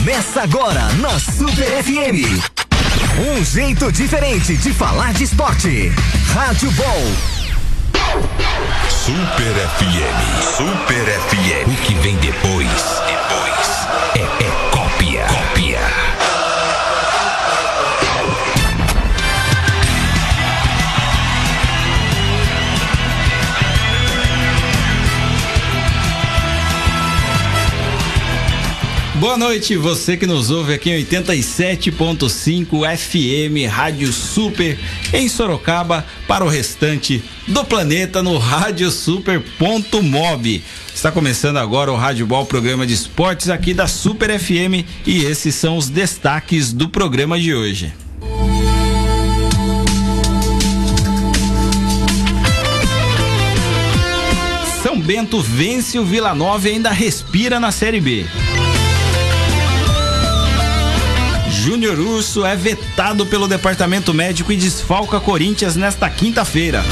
Começa agora na Super FM. Um jeito diferente de falar de esporte. Rádio Ball. Super FM. Super FM. O que vem depois? Depois é, é cópia. Cópia. Boa noite, você que nos ouve aqui em 87.5 FM Rádio Super em Sorocaba para o restante do planeta no Rádio Super.mob. Está começando agora o Rádio Ball, programa de esportes aqui da Super FM e esses são os destaques do programa de hoje. São Bento vence o Vila Nova e ainda respira na Série B. Júnior Urso é vetado pelo departamento médico e desfalca Corinthians nesta quinta-feira.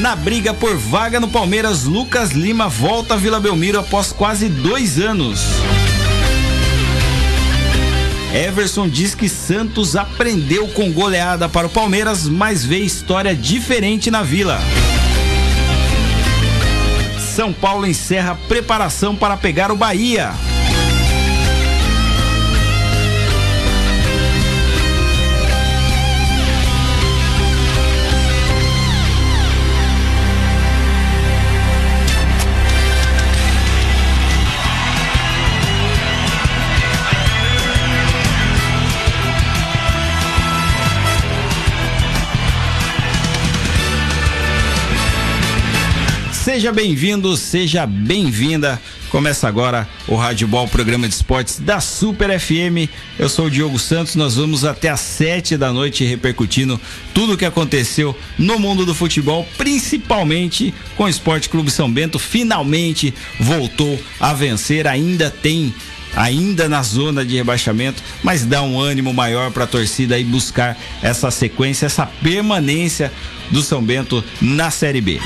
Na briga por vaga no Palmeiras, Lucas Lima volta a Vila Belmiro após quase dois anos. Everson diz que Santos aprendeu com goleada para o Palmeiras, mas vê história diferente na Vila. São Paulo encerra preparação para pegar o Bahia. Seja bem-vindo, seja bem-vinda. Começa agora o Rádio Ball, programa de esportes da Super FM. Eu sou o Diogo Santos. Nós vamos até às sete da noite repercutindo tudo o que aconteceu no mundo do futebol, principalmente com o Esporte Clube São Bento. Finalmente voltou a vencer. Ainda tem ainda na zona de rebaixamento, mas dá um ânimo maior para a torcida e buscar essa sequência, essa permanência do São Bento na Série B.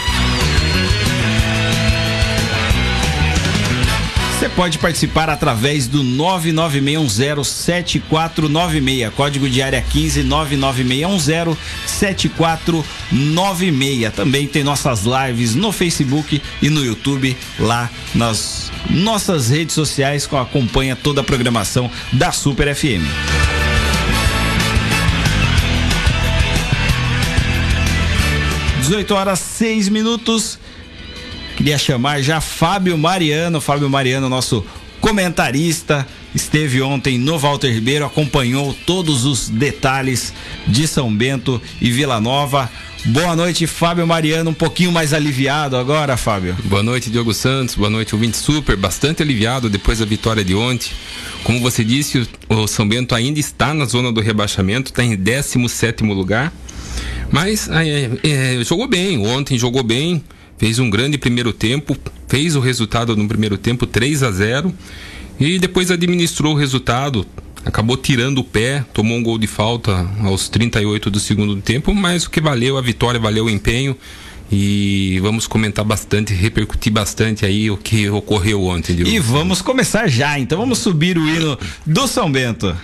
Você pode participar através do 996107496, código de área 15 996107496. Também tem nossas lives no Facebook e no YouTube, lá nas nossas redes sociais, que acompanha toda a programação da Super FM. Dezoito horas seis minutos. Queria chamar já Fábio Mariano, Fábio Mariano, nosso comentarista, esteve ontem no Walter Ribeiro, acompanhou todos os detalhes de São Bento e Vila Nova. Boa noite, Fábio Mariano, um pouquinho mais aliviado agora, Fábio. Boa noite, Diogo Santos. Boa noite, ouvinte super, bastante aliviado depois da vitória de ontem. Como você disse, o São Bento ainda está na zona do rebaixamento, está em 17 lugar. Mas é, é, jogou bem, ontem jogou bem, fez um grande primeiro tempo, fez o resultado no primeiro tempo 3 a 0 e depois administrou o resultado, acabou tirando o pé, tomou um gol de falta aos 38 do segundo tempo, mas o que valeu a vitória, valeu o empenho e vamos comentar bastante, repercutir bastante aí o que ocorreu ontem. E vamos começar já, então vamos subir o hino do São Bento.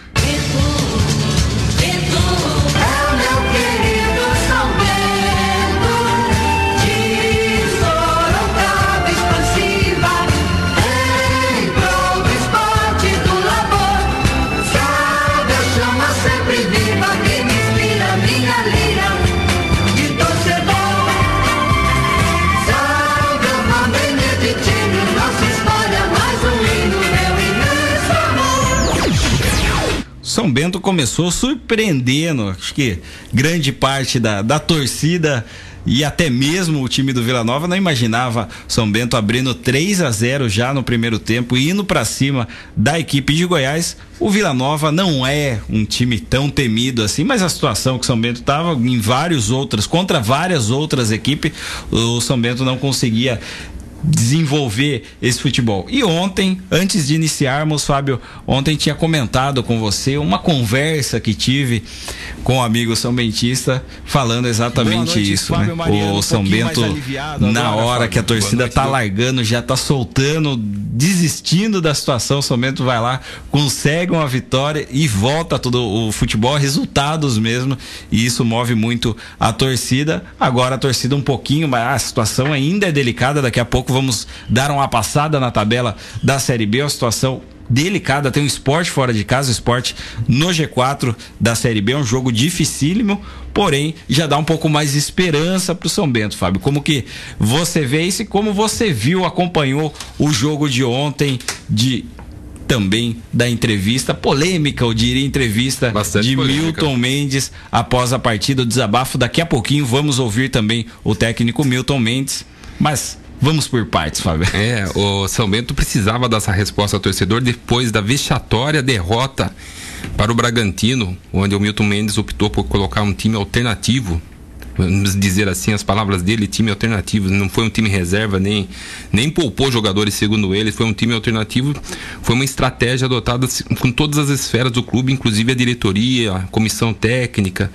São Bento começou surpreendendo, acho que grande parte da, da torcida e até mesmo o time do Vila Nova não imaginava São Bento abrindo 3 a 0 já no primeiro tempo e indo para cima da equipe de Goiás. O Vila Nova não é um time tão temido assim, mas a situação que São Bento estava em vários outras contra várias outras equipes, o São Bento não conseguia desenvolver esse futebol. E ontem, antes de iniciarmos, Fábio, ontem tinha comentado com você uma conversa que tive com o um amigo São Bentista falando exatamente noite, isso, Fábio né? Mariano, o São um Bento na agora, hora Fábio, que a torcida tá largando, já tá soltando, desistindo da situação, São Bento vai lá, consegue uma vitória e volta todo o futebol, resultados mesmo, e isso move muito a torcida. Agora a torcida um pouquinho, mas a situação ainda é delicada, daqui a pouco vamos dar uma passada na tabela da Série B, a situação delicada. Tem um esporte fora de casa, o esporte no G4 da Série B, é um jogo dificílimo, porém já dá um pouco mais de esperança para o São Bento, Fábio. Como que você vê isso e como você viu, acompanhou o jogo de ontem de também da entrevista, polêmica, eu diria, entrevista Bastante de polêmica. Milton Mendes após a partida, o desabafo. Daqui a pouquinho vamos ouvir também o técnico Milton Mendes. Mas Vamos por partes, Fábio. É, o São Bento precisava dessa resposta ao torcedor depois da vexatória derrota para o Bragantino, onde o Milton Mendes optou por colocar um time alternativo. Vamos dizer assim, as palavras dele, time alternativo. Não foi um time reserva, nem, nem poupou jogadores, segundo ele. Foi um time alternativo. Foi uma estratégia adotada com todas as esferas do clube, inclusive a diretoria, a comissão técnica.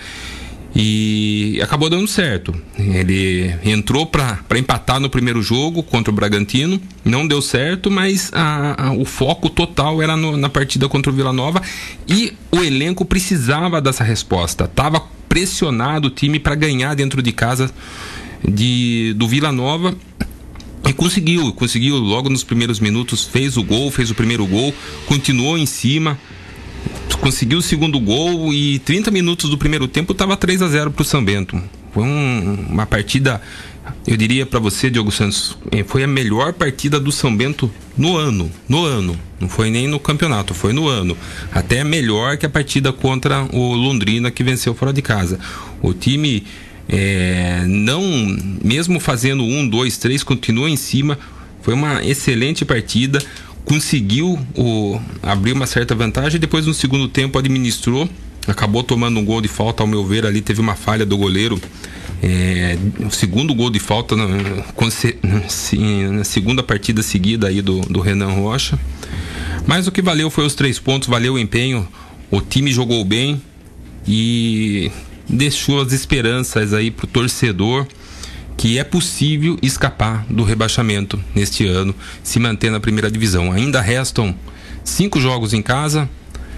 E acabou dando certo. Ele entrou para empatar no primeiro jogo contra o Bragantino, não deu certo, mas a, a, o foco total era no, na partida contra o Vila Nova e o elenco precisava dessa resposta. Tava pressionado o time para ganhar dentro de casa de, do Vila Nova e conseguiu, conseguiu logo nos primeiros minutos, fez o gol, fez o primeiro gol, continuou em cima, conseguiu o segundo gol e 30 minutos do primeiro tempo estava 3 a 0 para o São Bento. Foi um, uma partida, eu diria para você, Diogo Santos, eh, foi a melhor partida do São Bento no ano. No ano. Não foi nem no campeonato, foi no ano. Até melhor que a partida contra o Londrina que venceu fora de casa. O time é, não, mesmo fazendo um, dois, três, continua em cima. Foi uma excelente partida conseguiu o, abrir uma certa vantagem, depois no segundo tempo administrou, acabou tomando um gol de falta, ao meu ver, ali teve uma falha do goleiro. É, o segundo gol de falta na, na segunda partida seguida aí do, do Renan Rocha. Mas o que valeu foi os três pontos, valeu o empenho, o time jogou bem e deixou as esperanças aí pro torcedor que é possível escapar do rebaixamento neste ano, se manter na primeira divisão. Ainda restam cinco jogos em casa,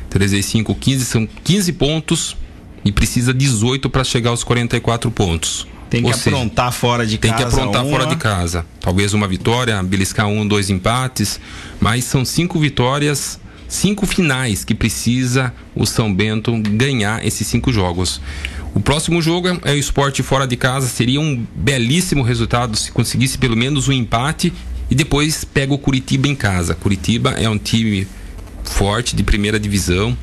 3 e 5, 15, são 15 pontos e precisa 18 para chegar aos 44 pontos. Tem que Ou aprontar seja, fora de tem casa. Tem que aprontar uma... fora de casa. Talvez uma vitória, beliscar um, dois empates, mas são cinco vitórias, cinco finais que precisa o São Bento ganhar esses cinco jogos. O próximo jogo é, é o esporte fora de casa. Seria um belíssimo resultado se conseguisse pelo menos um empate e depois pega o Curitiba em casa. Curitiba é um time forte de primeira divisão.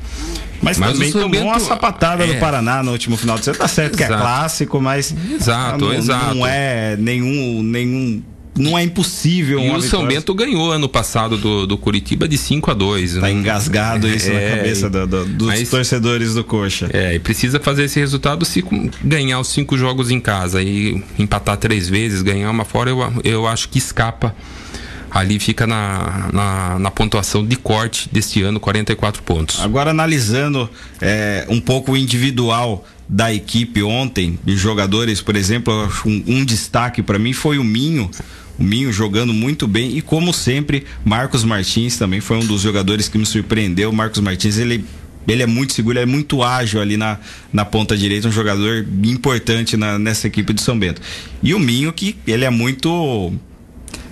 Mas, mas também tomou uma sapatada é, do Paraná no último final de semana. Tá certo exato. que é clássico, mas exato, não, exato. não é nenhum, nenhum não é impossível. E o São Bento ganhou ano passado do, do Curitiba de 5 a 2 Tá né? engasgado isso é, na cabeça do, do, dos mas, torcedores do Coxa. É, e precisa fazer esse resultado se ganhar os cinco jogos em casa e empatar três vezes, ganhar uma fora, eu, eu acho que escapa. Ali fica na, na, na pontuação de corte deste ano, 44 pontos. Agora analisando é, um pouco o individual da equipe ontem, de jogadores, por exemplo, um, um destaque para mim foi o Minho o Minho jogando muito bem e como sempre, Marcos Martins também foi um dos jogadores que me surpreendeu. Marcos Martins, ele ele é muito seguro, ele é muito ágil ali na, na ponta direita, um jogador importante na, nessa equipe do São Bento. E o Minho, que ele é muito.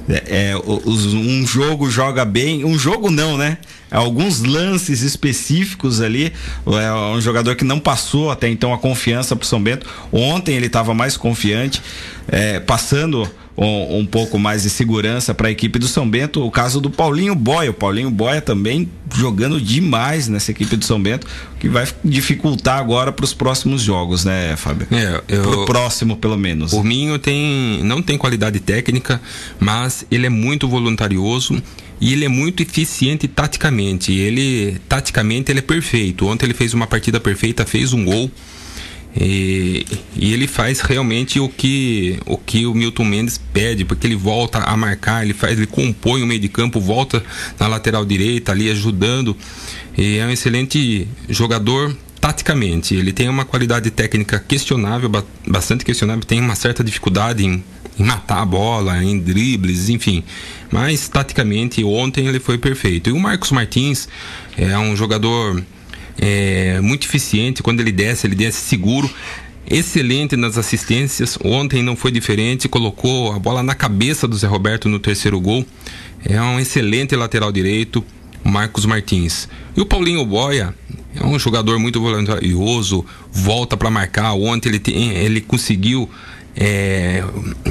É, é, um jogo joga bem, um jogo não, né? Alguns lances específicos ali. É um jogador que não passou até então a confiança para o São Bento. Ontem ele estava mais confiante, é, passando um, um pouco mais de segurança para a equipe do São Bento. O caso do Paulinho Boia. O Paulinho Boia também jogando demais nessa equipe do São Bento, que vai dificultar agora para os próximos jogos, né, Fábio? É, eu, Pro próximo, pelo menos. O Minho tem, não tem qualidade técnica, mas ele é muito voluntarioso e ele é muito eficiente taticamente. Ele, taticamente, ele é perfeito. Ontem ele fez uma partida perfeita, fez um gol E, e, ele faz realmente o que o que o Milton Mendes pede, porque ele volta a marcar, ele faz, ele compõe o meio de campo, volta na lateral direita ali ajudando. E é um excelente jogador taticamente. Ele tem uma qualidade técnica questionável, bastante questionável, tem uma certa dificuldade em, em matar a bola, em dribles, enfim. Mas taticamente ontem ele foi perfeito. E o Marcos Martins é um jogador é, muito eficiente. Quando ele desce, ele desce seguro. Excelente nas assistências. Ontem não foi diferente. Colocou a bola na cabeça do Zé Roberto no terceiro gol. É um excelente lateral direito. Marcos Martins. E o Paulinho Boia é um jogador muito voluntarioso, volta para marcar. Ontem ele, tem, ele conseguiu é,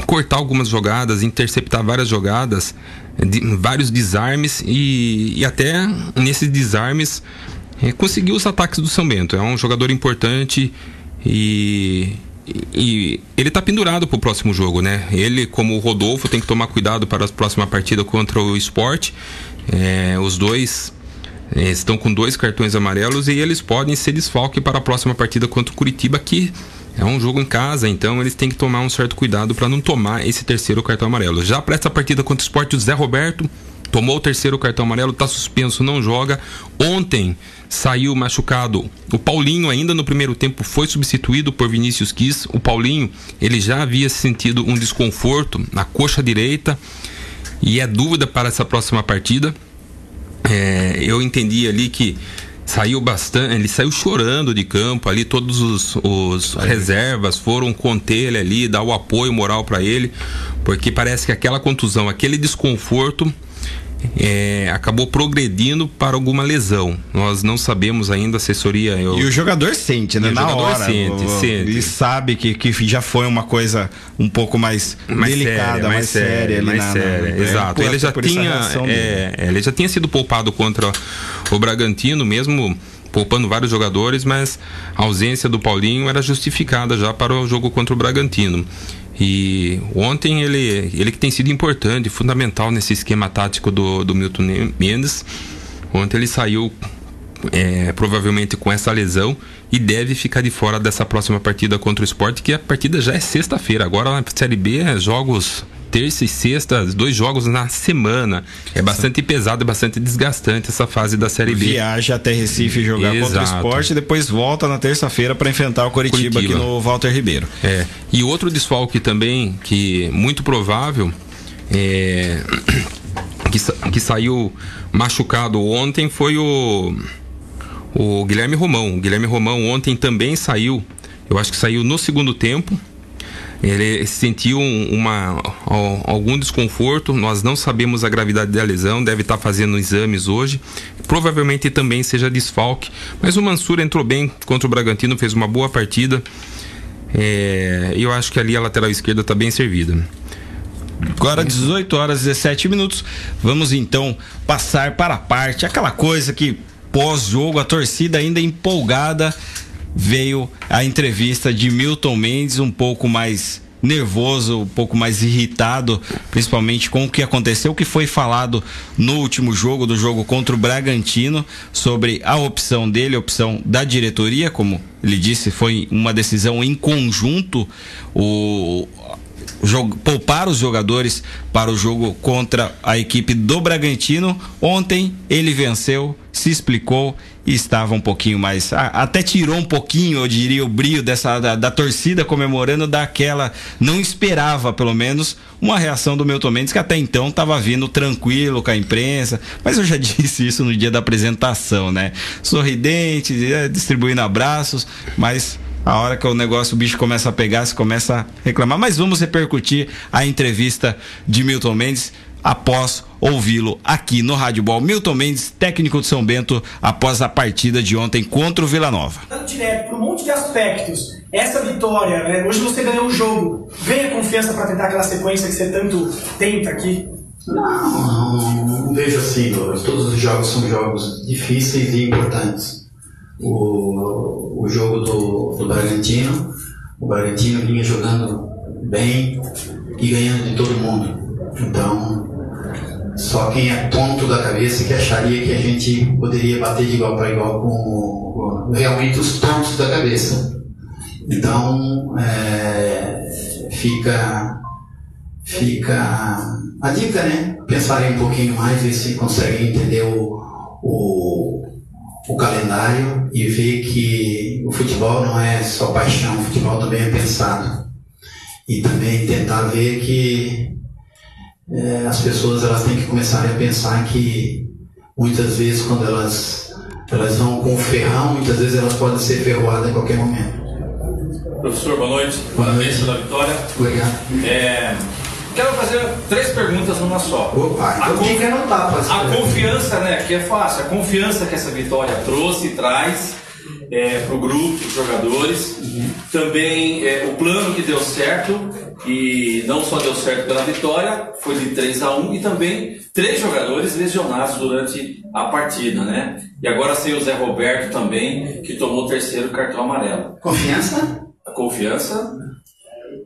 cortar algumas jogadas, interceptar várias jogadas, de, vários desarmes e, e até nesses desarmes é, conseguiu os ataques do São Bento. É um jogador importante e, e ele está pendurado para o próximo jogo, né? Ele, como o Rodolfo, tem que tomar cuidado para a próxima partida contra o esporte. É, os dois é, estão com dois cartões amarelos e eles podem ser desfalque para a próxima partida contra o Curitiba, que é um jogo em casa, então eles têm que tomar um certo cuidado para não tomar esse terceiro cartão amarelo. Já para essa partida contra o esporte, o Zé Roberto tomou o terceiro cartão amarelo, está suspenso, não joga. Ontem saiu machucado. O Paulinho ainda no primeiro tempo foi substituído por Vinícius Quis. O Paulinho, ele já havia sentido um desconforto na coxa direita e é dúvida para essa próxima partida. É, eu entendi ali que saiu bastante, ele saiu chorando de campo ali, todos os, os reservas foram conter ele ali, dar o apoio moral para ele, porque parece que aquela contusão, aquele desconforto é, acabou progredindo para alguma lesão. Nós não sabemos ainda, a assessoria. Eu... E o jogador sente, né? E Na hora. Sente, o, sente. Ele sabe que, que já foi uma coisa um pouco mais, mais delicada, séria, mais, séria. Mais séria, séria. Exato. ele já tinha. É, ele já tinha sido poupado contra o Bragantino, mesmo poupando vários jogadores, mas a ausência do Paulinho era justificada já para o jogo contra o Bragantino. E ontem ele, ele que tem sido importante, fundamental nesse esquema tático do, do Milton Mendes. Ontem ele saiu é, provavelmente com essa lesão e deve ficar de fora dessa próxima partida contra o esporte, que a partida já é sexta-feira. Agora na Série B é jogos terça e sexta, dois jogos na semana. É bastante pesado, é bastante desgastante essa fase da Série B. Viaja até Recife jogar Exato. contra o esporte e depois volta na terça-feira para enfrentar o Coritiba, Curitiba, aqui no Walter Ribeiro. É. E outro desfalque também, que muito provável, é, que, que saiu machucado ontem foi o, o Guilherme Romão. O Guilherme Romão ontem também saiu, eu acho que saiu no segundo tempo ele sentiu uma, algum desconforto, nós não sabemos a gravidade da lesão, deve estar fazendo exames hoje. Provavelmente também seja desfalque. Mas o Mansur entrou bem contra o Bragantino, fez uma boa partida. É, eu acho que ali a lateral esquerda está bem servida. Agora 18 horas e 17 minutos. Vamos então passar para a parte, aquela coisa que pós-jogo a torcida ainda empolgada veio a entrevista de Milton Mendes um pouco mais nervoso, um pouco mais irritado, principalmente com o que aconteceu, o que foi falado no último jogo, do jogo contra o Bragantino, sobre a opção dele, a opção da diretoria, como ele disse, foi uma decisão em conjunto, o, poupar os jogadores para o jogo contra a equipe do Bragantino. Ontem ele venceu, se explicou estava um pouquinho mais. até tirou um pouquinho, eu diria, o brilho dessa da, da, torcida comemorando daquela. Não esperava, pelo menos, uma reação do Milton Mendes, que até então estava vindo tranquilo com a imprensa. Mas eu já disse isso no dia da apresentação, né? Sorridente, é, distribuindo abraços, mas a hora que o negócio, o bicho começa a pegar, se começa a reclamar. Mas vamos repercutir a entrevista de Milton Mendes após ouvi-lo aqui no Rádio Ball. Milton Mendes, técnico de São Bento, após a partida de ontem contra o Vila Nova. Direto por um monte de aspectos. Essa vitória, né? hoje você ganhou o jogo. Vem a confiança para tentar aquela sequência que você tanto tenta aqui? Não, não, vejo assim. Todos os jogos são jogos difíceis e importantes o, o jogo do, do Bragantino. O Bragantino vinha jogando bem e ganhando de todo mundo. Então, só quem é tonto da cabeça que acharia que a gente poderia bater de igual para igual com, com realmente os tontos da cabeça. Então, é, fica, fica a dica, né? Pensarem um pouquinho mais, ver se conseguem entender o, o, o calendário e ver que o futebol não é só paixão, o futebol também é pensado. E também tentar ver que é, as pessoas elas têm que começar a pensar que muitas vezes quando elas, elas vão com ferrão, muitas vezes elas podem ser ferroadas em qualquer momento. Professor, boa noite. Boa Parabéns noite. pela vitória. Obrigado. É, quero fazer três perguntas numa só. Opa, a, então con- tem que anotar a confiança, né, que é fácil, a confiança que essa vitória trouxe e traz para o grupo, os jogadores. Também é, o plano que deu certo, e não só deu certo pela vitória, foi de 3 a 1 e também três jogadores lesionados durante a partida, né? E agora sem o Zé Roberto também, que tomou o terceiro cartão amarelo Confiança? a confiança,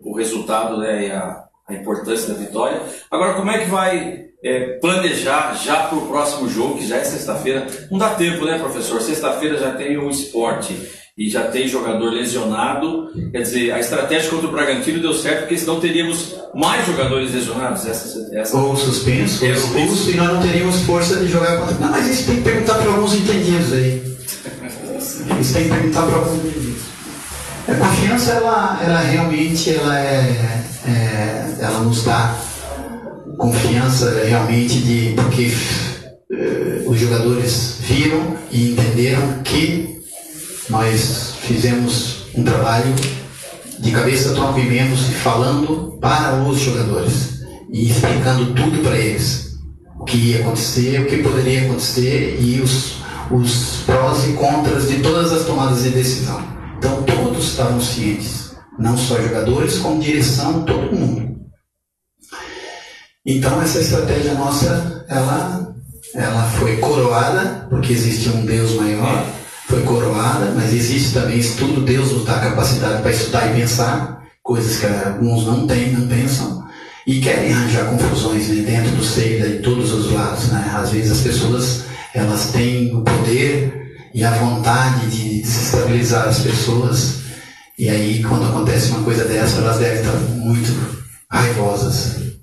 o resultado né, e a, a importância da vitória. Agora, como é que vai é, planejar já para o próximo jogo, que já é sexta-feira? Não dá tempo, né, professor? Sexta-feira já tem o esporte e já tem jogador lesionado. Quer dizer, a estratégia contra o Bragantino deu certo, porque senão teríamos mais jogadores lesionados. Essa, essa... Ou suspenso, ou É, expulso, e nós não teríamos força de jogar contra. Não, mas isso tem que perguntar para alguns entendidos aí. Isso tem que perguntar para alguns entendidos. A confiança, ela, ela realmente, ela é, é- ela nos dá confiança realmente de porque eh, os jogadores viram e entenderam que nós fizemos um trabalho de cabeça, tronco e falando para os jogadores e explicando tudo para eles o que ia acontecer, o que poderia acontecer e os, os prós e contras de todas as tomadas de decisão. Então todos estavam cientes, não só jogadores, como direção, todo mundo. Então essa estratégia nossa, ela, ela foi coroada, porque existe um Deus maior, foi coroada, mas existe também estudo, Deus nos dá capacidade para estudar e pensar, coisas que alguns não têm, não pensam, e querem arranjar confusões né, dentro do seio de todos os lados. Né? Às vezes as pessoas elas têm o poder e a vontade de desestabilizar as pessoas, e aí quando acontece uma coisa dessa, elas devem estar muito raivosas.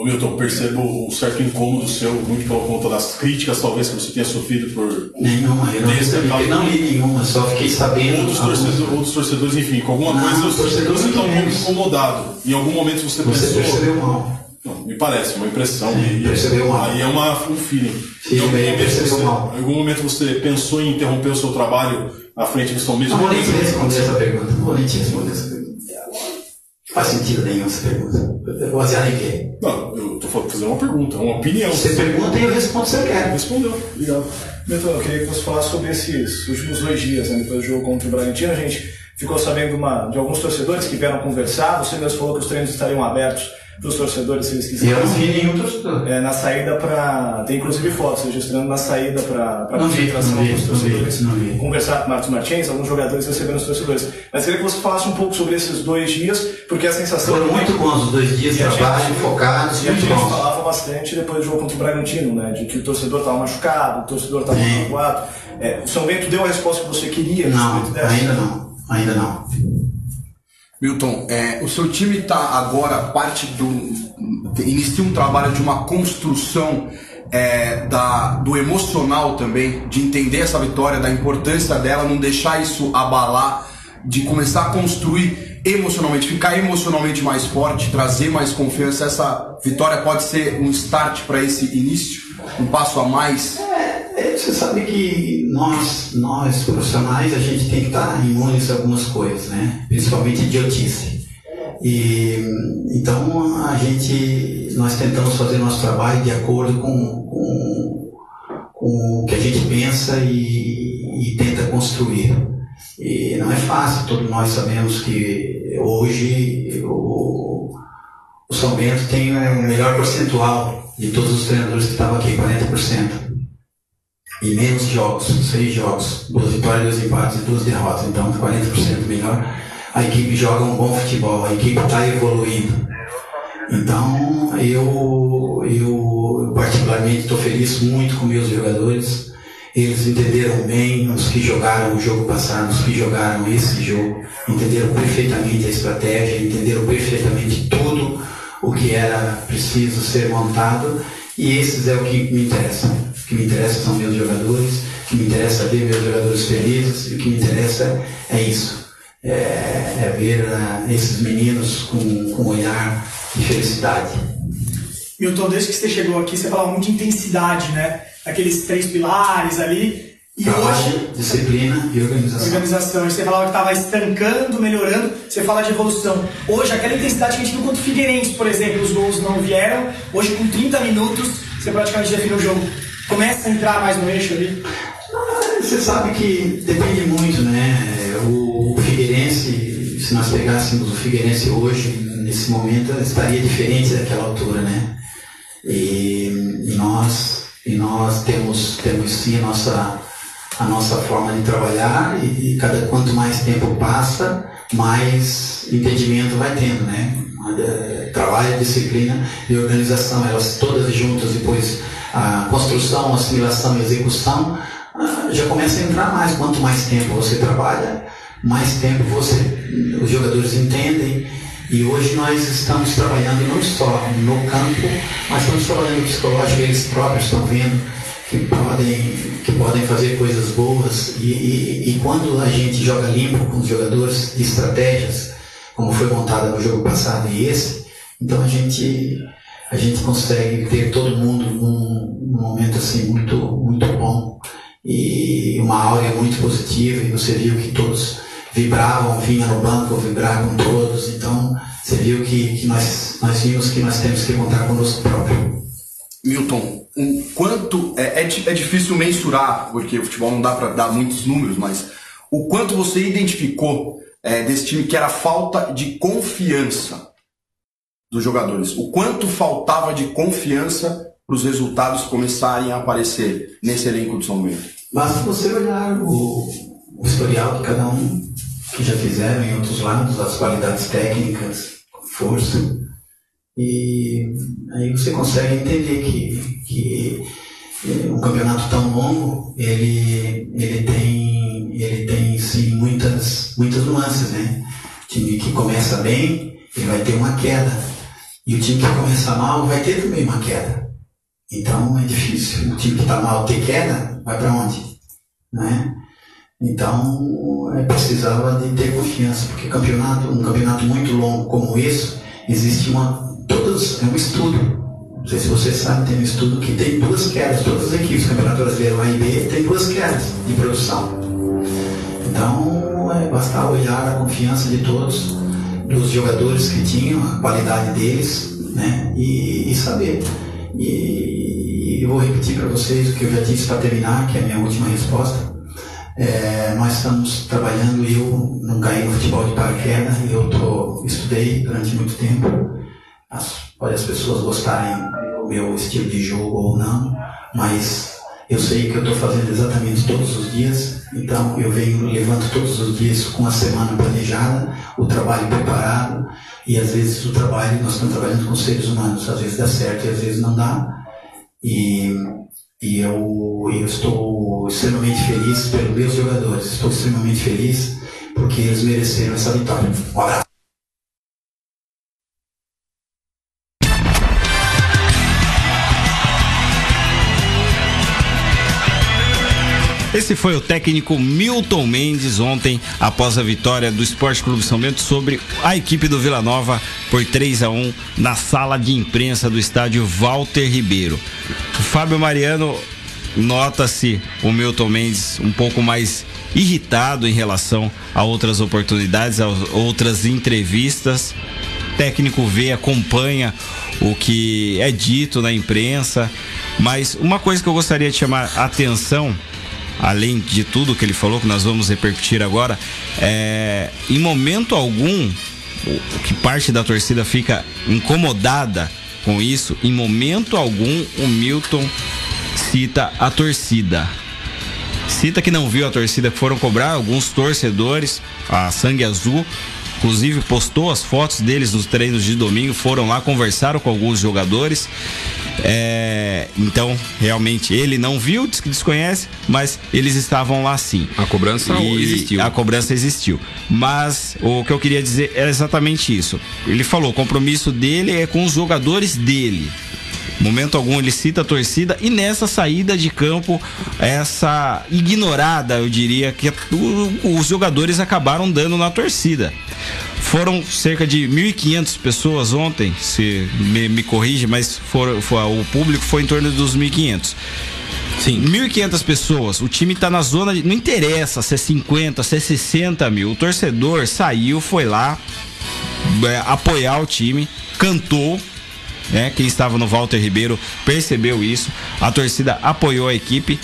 Ô Milton, percebo um certo incômodo seu, muito por conta das críticas, talvez, que você tenha sofrido por Nenhuma, eu não, recebi, não li nenhuma, só fiquei sabendo. outros torcedores, outros torcedores, enfim, com alguma Não, coisa você está menos. incomodado. Em algum momento você, Você pensou. percebeu mal. Não, me parece, uma impressão. Sim, e, percebeu mal. Aí é uma, um feeling. Sim, em, algum você, mal. em algum momento você pensou em interromper o seu trabalho à frente do São Luís? Não vou nem te responder essa pergunta. Não vou nem te responder essa pergunta. Faz sentido nenhum essa pergunta. Baseado em quê? Não, eu estou fazendo uma pergunta, uma opinião. Você pergunta e eu respondo se eu quero. respondeu. Obrigado. Milton, eu queria que você falasse sobre esses últimos dois dias, né, depois do jogo contra o Bragantino. A gente ficou sabendo uma- de alguns torcedores que vieram conversar. Você mesmo falou que os treinos estariam abertos para os torcedores, se eles quiserem. eu não vi nenhum torcedor. É, na saída para. Tem inclusive fotos registrando na saída para a concentração vi, dos não vi, torcedores. não vi. Conversar com o Marcos Martins, alguns jogadores recebendo os torcedores. Mas queria que você falasse um pouco sobre esses dois dias, porque a sensação. Foram muito bons os dois dias trabalho, focados, E a muito bons. falava bastante depois do jogo contra o Bragantino, né? De que o torcedor estava machucado, o torcedor estava magoado. É, o São Bento deu a resposta que você queria Não, ainda não. Ainda não. Milton, é, o seu time está agora parte do. inicia um trabalho de uma construção é, da, do emocional também, de entender essa vitória, da importância dela, não deixar isso abalar, de começar a construir emocionalmente, ficar emocionalmente mais forte, trazer mais confiança. Essa vitória pode ser um start para esse início, um passo a mais. Você sabe que nós, nós profissionais, a gente tem que estar imunes a algumas coisas, né? Principalmente idiotice. E então a gente, nós tentamos fazer nosso trabalho de acordo com, com, com o que a gente pensa e, e tenta construir. E não é fácil, todos nós sabemos que hoje o, o São Bento tem o melhor percentual de todos os treinadores que estavam aqui, 40% e menos jogos, seis jogos, duas vitórias, dois empates e duas derrotas, então 40% melhor. A equipe joga um bom futebol, a equipe está evoluindo. Então eu, eu particularmente estou feliz muito com meus jogadores. Eles entenderam bem, os que jogaram o jogo passado, os que jogaram esse jogo, entenderam perfeitamente a estratégia, entenderam perfeitamente tudo o que era preciso ser montado e esses é o que me interessa. O que me interessa são meus jogadores, o que me interessa ver meus jogadores felizes e o que me interessa é isso. É, é ver uh, esses meninos com, com um olhar de felicidade. Milton, desde que você chegou aqui, você falava muito de intensidade, né? Aqueles três pilares ali. E Trabalho, hoje, disciplina e organização. Organização. Você falava que estava estancando, melhorando. Você fala de evolução. Hoje, aquela intensidade que a gente viu contra o Figueirense, por exemplo, os gols não vieram. Hoje, com 30 minutos, você praticamente define o jogo. Começa a entrar mais no eixo ali. Você sabe que depende muito, né? O Figueirense, se nós pegássemos o Figueirense hoje, nesse momento, estaria diferente daquela altura, né? E, nós, e nós temos, temos sim a nossa, a nossa forma de trabalhar e, e cada quanto mais tempo passa, mais entendimento vai tendo, né? Trabalho, disciplina e organização, elas todas juntas, depois a construção, assimilação e execução, ah, já começa a entrar mais. Quanto mais tempo você trabalha, mais tempo você, os jogadores entendem e hoje nós estamos trabalhando não só no campo, mas estamos trabalhando psicológico, eles próprios estão vendo que podem, que podem fazer coisas boas. E, e, e quando a gente joga limpo com os jogadores estratégias, como foi montada no jogo passado e esse, então a gente, a gente consegue ter todo mundo num, num momento assim muito, muito bom e uma áurea muito positiva e você viu que todos vibravam, vinha no banco, vibravam todos. Então, você viu que, que nós, nós vimos que nós temos que contar conosco próprio. Milton, um quanto é, é, é difícil mensurar, porque o futebol não dá para dar muitos números, mas o quanto você identificou é, desse time que era falta de confiança dos jogadores, o quanto faltava de confiança para os resultados começarem a aparecer nesse elenco de São Bento? Basta você olhar o, o historial de cada um que já fizeram em outros lados, as qualidades técnicas, força. E aí você consegue entender que, que eh, um campeonato tão longo, ele, ele tem, ele tem sim muitas, muitas nuances, né? Time que começa bem, ele vai ter uma queda. E o time que começa mal vai ter também uma queda. Então é difícil. O time que está mal ter queda, vai para onde? Né? Então, é, precisava de ter confiança, porque campeonato, um campeonato muito longo como esse, existe uma, todos, é um estudo. Não sei se você sabe, tem um estudo que tem duas quedas, todas as equipes, Campeonato Brasileiro A e B, tem duas quedas de produção. Então, é, basta olhar a confiança de todos, dos jogadores que tinham, a qualidade deles, né, e, e saber. E, e vou repetir para vocês o que eu já disse para terminar, que é a minha última resposta é, nós estamos trabalhando, eu não caí no futebol de paraquedas, eu tô, estudei durante muito tempo. As, pode as pessoas gostarem do meu estilo de jogo ou não, mas eu sei que eu estou fazendo exatamente todos os dias, então eu venho levando todos os dias com a semana planejada, o trabalho preparado, e às vezes o trabalho, nós estamos trabalhando com seres humanos, às vezes dá certo e às vezes não dá. E e eu, eu estou extremamente feliz pelos meus jogadores. Estou extremamente feliz porque eles mereceram essa vitória. Um abraço. Esse foi o técnico Milton Mendes ontem, após a vitória do Esporte Clube São Bento sobre a equipe do Vila Nova por 3 a 1 na sala de imprensa do estádio Walter Ribeiro. O Fábio Mariano nota-se o Milton Mendes um pouco mais irritado em relação a outras oportunidades, a outras entrevistas. O técnico vê, acompanha o que é dito na imprensa, mas uma coisa que eu gostaria de chamar a atenção além de tudo que ele falou, que nós vamos repercutir agora, é, em momento algum, que parte da torcida fica incomodada com isso, em momento algum o Milton cita a torcida. Cita que não viu a torcida foram cobrar, alguns torcedores, a Sangue Azul, inclusive postou as fotos deles nos treinos de domingo, foram lá, conversaram com alguns jogadores. É, então, realmente, ele não viu, diz que desconhece, mas eles estavam lá sim. A cobrança E existiu. A cobrança existiu. Mas o que eu queria dizer era exatamente isso. Ele falou: o compromisso dele é com os jogadores dele. Momento algum ele cita a torcida e nessa saída de campo, essa ignorada, eu diria, que os jogadores acabaram dando na torcida. Foram cerca de 1.500 pessoas ontem, se me, me corrige, mas foram, foi- o público foi em torno dos 1.500. Sim. 1.500 pessoas, o time tá na zona de. Não interessa se é 50, se é 60 mil. O torcedor saiu, foi lá é, apoiar o time, cantou. Né? Quem estava no Walter Ribeiro percebeu isso. A torcida apoiou a equipe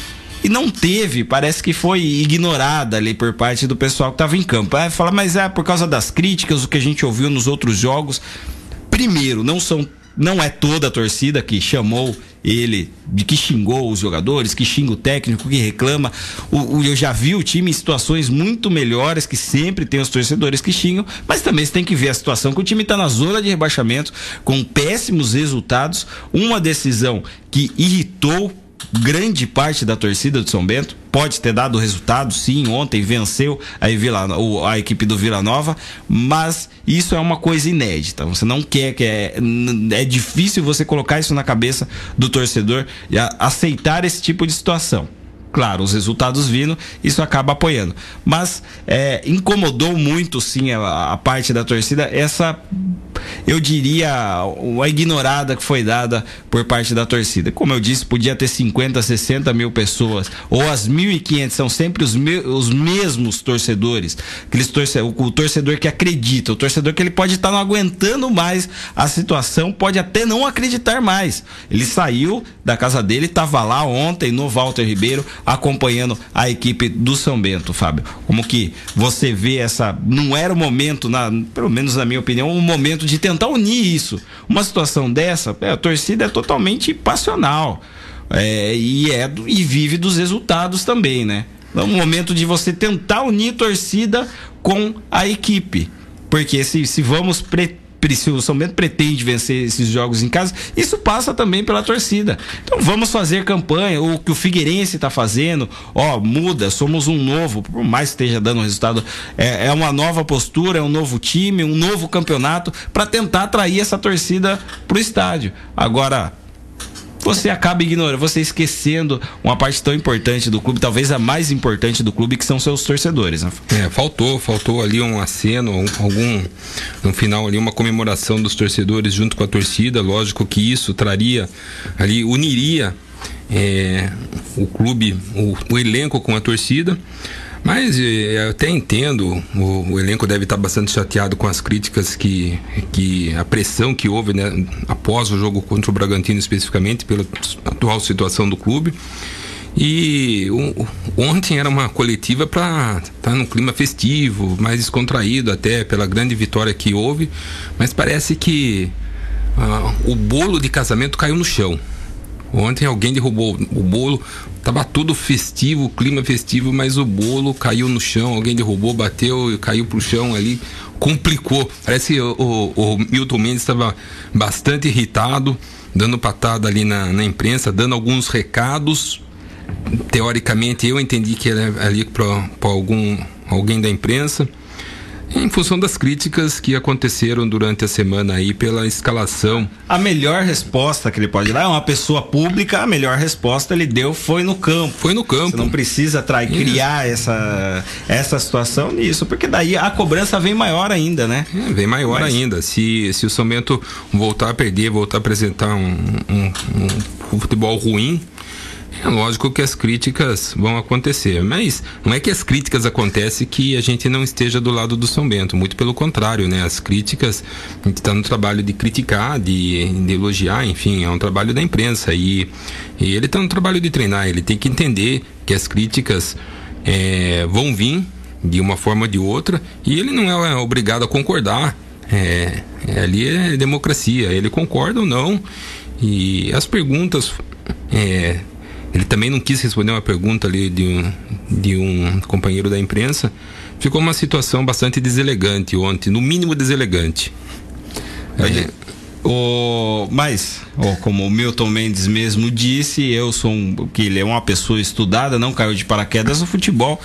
e não teve, parece que foi ignorada ali por parte do pessoal que estava em campo. Aí fala, mas é por causa das críticas, o que a gente ouviu nos outros jogos. Primeiro, não são não é toda a torcida que chamou ele, de que xingou os jogadores, que xinga o técnico, que reclama. O, o- eu já vi o time em situações muito melhores, que sempre tem os torcedores que xingam, mas também você tem que ver a situação que o time está na zona de rebaixamento, com péssimos resultados, uma decisão que irritou grande parte da torcida do São Bento. Pode ter dado resultado, sim. Ontem venceu a, Vila, a equipe do Vila Nova, mas isso é uma coisa inédita. Você não quer que é, é difícil você colocar isso na cabeça do torcedor e aceitar esse tipo de situação. Claro, os resultados vindo, isso acaba apoiando. Mas é, incomodou muito, sim, a, a parte da torcida, essa, eu diria, a ignorada que foi dada por parte da torcida. Como eu disse, podia ter 50, 60 mil pessoas, ou as 1.500 são sempre os, me- os mesmos torcedores. Aqueles torce, o, o torcedor que acredita, o torcedor que ele pode estar não aguentando mais a situação, pode até não acreditar mais. Ele saiu da casa dele, estava lá ontem no Walter Ribeiro, acompanhando a equipe do São Bento, Fábio. Como que você vê essa. Não era o momento, na, pelo menos na minha opinião, um momento de tentar unir isso. Uma situação dessa, é, a torcida é totalmente passional. É, e, é, e vive dos resultados também, né? É um momento de você tentar unir torcida com a equipe. Porque se, se vamos pre- pre- se o São Bento pretende vencer esses jogos em casa, isso passa também pela torcida. Então vamos fazer campanha, o que o Figueirense está fazendo, ó, muda, somos um novo, por mais que esteja dando resultado, é, é uma nova postura, é um novo time, um novo campeonato, para tentar atrair essa torcida pro estádio. Agora, você acaba ignorando, você esquecendo uma parte tão importante do clube, talvez a mais importante do clube, que são seus torcedores. Né? É, faltou, faltou ali um aceno, um- algum no final ali uma comemoração dos torcedores junto com a torcida. Lógico que isso traria ali uniria é, o clube, o, o elenco com a torcida. Mas eh, eu até entendo, o, o elenco deve estar bastante chateado com as críticas que, que a pressão que houve né, após o jogo contra o Bragantino especificamente pela atual situação do clube. E ontem era uma coletiva para estar num clima festivo, mais descontraído até pela grande vitória que houve, mas parece que ah, o bolo de casamento caiu no chão. Ontem alguém derrubou o bolo, tava tudo festivo, clima festivo, mas o bolo caiu no chão, alguém derrubou, bateu e caiu pro chão ali, complicou. Parece que o, o- o Milton Mendes estava bastante irritado, dando patada ali na, na imprensa, dando alguns recados. Teoricamente eu entendi que era ali para algum alguém da imprensa em função das críticas que aconteceram durante a semana aí pela escalação A melhor resposta que ele pode dar é uma pessoa pública, a melhor resposta ele deu foi no campo. Foi no campo. Você não precisa criar essa, essa situação nisso, porque daí a cobrança vem maior ainda, né? É, vem maior Mas- ainda. Se, se o São Bento voltar a perder, voltar a apresentar um, um- um futebol ruim, é lógico que as críticas vão acontecer. Mas não é que as críticas acontecem que a gente não esteja do lado do São Bento. Muito pelo contrário, né? As críticas, a gente está no trabalho de criticar, de, de elogiar, enfim, é um trabalho da imprensa. E, e ele está no trabalho de treinar. Ele tem que entender que as críticas é, vão vir de uma forma ou de outra e ele não é obrigado a concordar. É, é, ali é democracia, ele concorda ou não. E as perguntas. é, ele também não quis responder uma pergunta ali de um, de um companheiro da imprensa ficou uma situação bastante deselegante ontem, no mínimo deselegante. É, o, mas, ó, como o Milton Mendes mesmo disse, eu sou um, que ele é uma pessoa estudada, não caiu de paraquedas no futebol.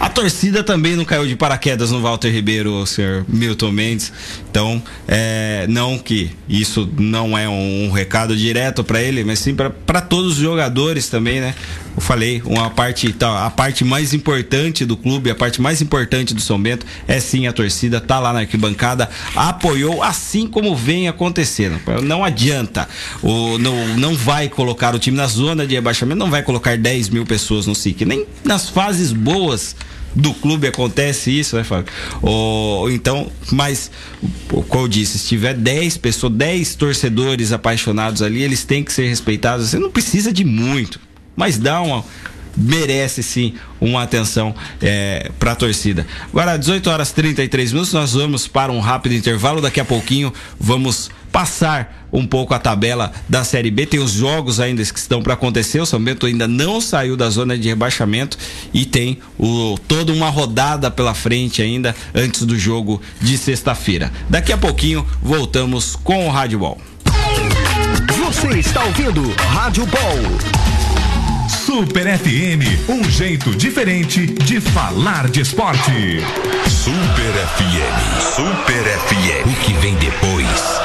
A torcida também não caiu de paraquedas no Walter Ribeiro, senhor Milton Mendes. Então, é, não que isso não é um, um recado direto para ele, mas sim para todos os jogadores também, né? Eu falei, uma parte, tá, a parte mais importante do clube, a parte mais importante do São Bento é sim a torcida, tá lá na arquibancada, apoiou, assim como vem acontecendo. Não adianta, o, não, não vai colocar o time na zona de rebaixamento, não vai colocar 10 mil pessoas no SIC, nem nas fases boas do clube acontece isso, né, Fábio? Ou, então, mas, como eu disse, se tiver 10 pessoas, 10 torcedores apaixonados ali, eles têm que ser respeitados. Você não precisa de muito, mas dá uma merece sim uma atenção é, para a torcida. Agora, 18 horas 33 minutos, nós vamos para um rápido intervalo. Daqui a pouquinho vamos passar um pouco a tabela da Série B. Tem os jogos ainda que estão para acontecer. O São Bento ainda não saiu da zona de rebaixamento e tem o, toda uma rodada pela frente ainda antes do jogo de sexta-feira. Daqui a pouquinho voltamos com o Rádio Ball. Você está ouvindo Rádio Ball. Super FM, um jeito diferente de falar de esporte. Super FM, Super FM. O que vem depois,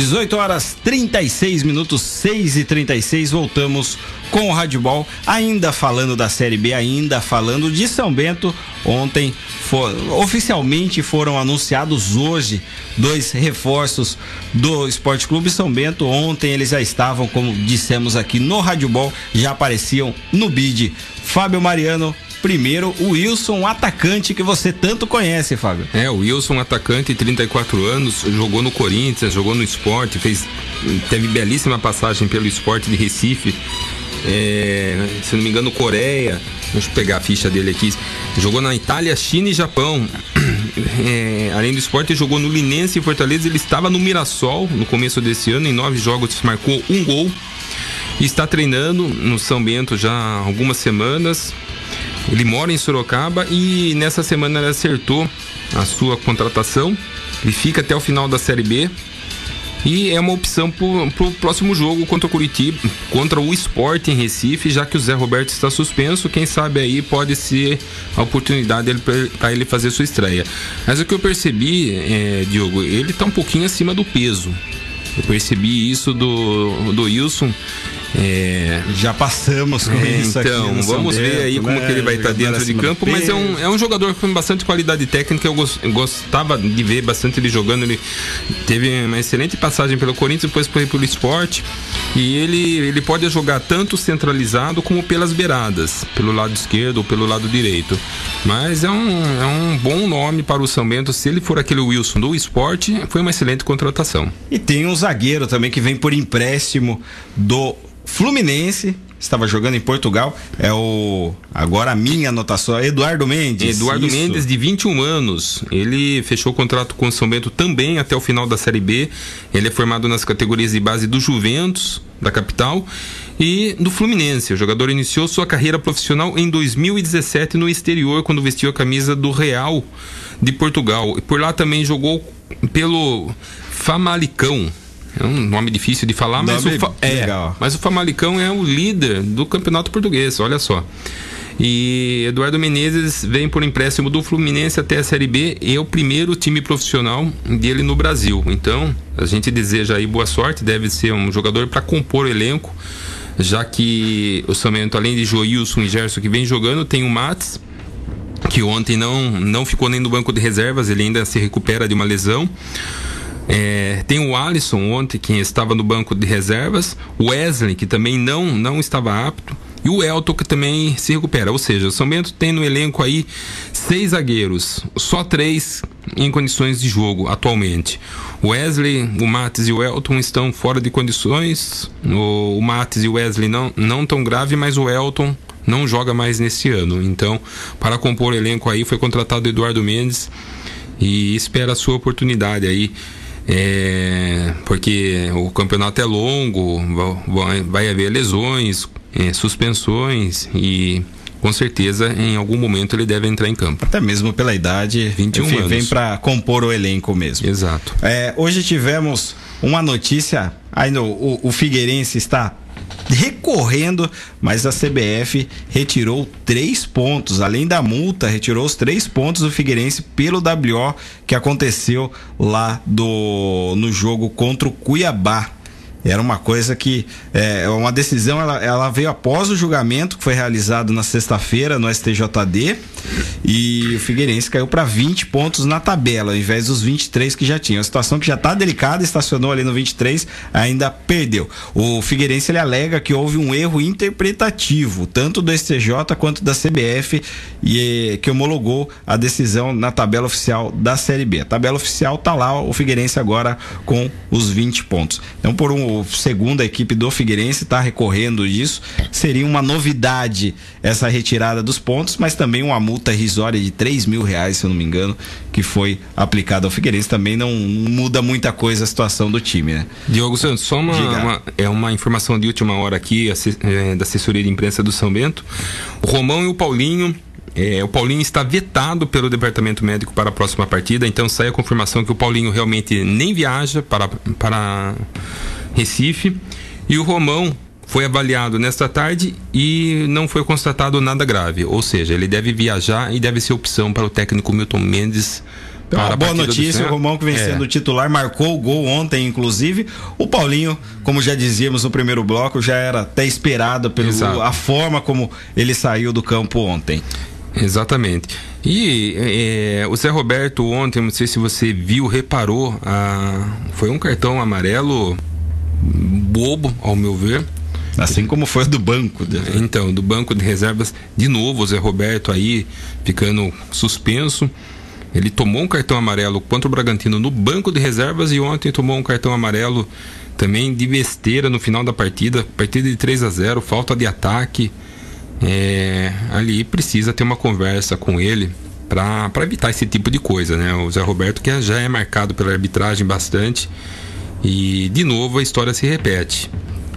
18 horas 36 minutos, 6 e 36 voltamos com o Radibol, ainda falando da Série B, ainda falando de São Bento. Ontem for, oficialmente foram anunciados hoje dois reforços do Esporte Clube São Bento. Ontem eles já estavam, como dissemos aqui no Radibol, já apareciam no bid. Fábio Mariano Primeiro, o Wilson, atacante que você tanto conhece, Fábio. É, o Wilson, atacante, 34 anos, jogou no Corinthians, jogou no esporte, fez, teve belíssima passagem pelo esporte de Recife. É, se não me engano, Coreia. Deixa eu pegar a ficha dele aqui. Jogou na Itália, China e Japão. É, além do esporte, jogou no Linense e Fortaleza. Ele estava no Mirassol no começo desse ano. Em nove jogos, marcou um gol. E está treinando no São Bento já há algumas semanas. Ele mora em Sorocaba e nessa semana ele acertou a sua contratação. Ele fica até o final da Série B. E é uma opção para o próximo jogo contra o Curitiba, contra o Sport em Recife, já que o Zé Roberto está suspenso. Quem sabe aí pode ser a oportunidade para ele fazer sua estreia. Mas o que eu percebi, é, Diogo, ele está um pouquinho acima do peso. Eu percebi isso do, do Wilson. É... Já passamos com é, isso Então, aqui vamos ver aí como né? que ele vai estar dentro de campo, mas é um, é um jogador com bastante qualidade técnica. Eu gostava de ver bastante ele jogando. Ele teve uma excelente passagem pelo Corinthians, depois foi pelo esporte. E ele, ele pode jogar tanto centralizado como pelas beiradas, pelo lado esquerdo ou pelo lado direito. Mas é um, é um bom nome para o São Bento. Se ele for aquele Wilson do esporte, foi uma excelente contratação. E tem um zagueiro também que vem por empréstimo do Fluminense, estava jogando em Portugal, é o agora a minha anotação, Eduardo Mendes. Eduardo Isso. Mendes de 21 anos. Ele fechou o contrato com o São Bento também até o final da Série B. Ele é formado nas categorias de base do Juventus, da capital, e do Fluminense. O jogador iniciou sua carreira profissional em 2017 no exterior, quando vestiu a camisa do Real de Portugal. E por lá também jogou pelo Famalicão. É um nome difícil de falar, mas o, Fa- é, mas o Famalicão é o líder do campeonato português, olha só. E Eduardo Menezes vem por empréstimo do Fluminense até a Série B e é o primeiro time profissional dele no Brasil. Então, a gente deseja aí boa sorte, deve ser um jogador para compor o elenco, já que o São Bento, além de Joilson e Gerson que vem jogando, tem o Matos, que ontem não, não ficou nem no banco de reservas, ele ainda se recupera de uma lesão. É, tem o Alisson ontem, que estava no banco de reservas, o Wesley, que também não, não estava apto, e o Elton, que também se recupera. Ou seja, o São Bento tem no elenco aí seis zagueiros, só três em condições de jogo atualmente. O Wesley, o Mates e o Elton estão fora de condições. O, o Mates e o Wesley não, não tão grave, mas o Elton não joga mais nesse ano. Então, para compor o elenco aí, foi contratado o Eduardo Mendes. e espera a sua oportunidade aí. É, porque o campeonato é longo, vai, vai haver lesões, é, suspensões e com certeza em algum momento ele deve entrar em campo. Até mesmo pela idade, 21 enfim, anos. vem para compor o elenco mesmo. Exato. É, hoje tivemos uma notícia, ainda o, o Figueirense está recorrendo, mas a CBF retirou três pontos, além da multa, retirou os três pontos do Figueirense pelo WO que aconteceu lá do no jogo contra o Cuiabá. Era uma coisa que é uma decisão, ela, ela veio após o julgamento que foi realizado na sexta-feira no STJD e o Figueirense caiu para 20 pontos na tabela, ao invés dos 23 que já tinha. A situação que já está delicada, estacionou ali no 23, ainda perdeu. O Figueirense ele alega que houve um erro interpretativo, tanto do STJ quanto da CBF, e que homologou a decisão na tabela oficial da Série B. A tabela oficial tá lá, o Figueirense agora com os 20 pontos. Então, por um segundo a equipe do Figueirense está recorrendo disso. Seria uma novidade essa retirada dos pontos, mas também uma multa risória de 3 mil reais, se eu não me engano, que foi aplicada ao Figueirense. Também não muda muita coisa a situação do time, né? Diogo Santos, só uma, uma é uma informação de última hora aqui é, da assessoria de imprensa do São Bento. O Romão e o Paulinho é, o Paulinho está vetado pelo departamento médico para a próxima partida, então sai a confirmação que o Paulinho realmente nem viaja para, para Recife. E o Romão foi avaliado nesta tarde e não foi constatado nada grave. Ou seja, ele deve viajar e deve ser opção para o técnico Milton Mendes. Então, boa notícia, o Romão que vem é. sendo titular, marcou o gol ontem, inclusive. O Paulinho, como já dizíamos no primeiro bloco, já era até esperado pela forma como ele saiu do campo ontem. Exatamente. E é, o Zé Roberto ontem, não sei se você viu, reparou, a, foi um cartão amarelo bobo, ao meu ver. Assim como foi do banco. De... Então, do banco de reservas, de novo, o Zé Roberto aí ficando suspenso. Ele tomou um cartão amarelo contra o Bragantino no banco de reservas e ontem tomou um cartão amarelo também de besteira no final da partida. Partida de 3 a 0 falta de ataque. É, ali precisa ter uma conversa com ele para evitar esse tipo de coisa, né? O Zé Roberto que já é marcado pela arbitragem bastante e de novo a história se repete.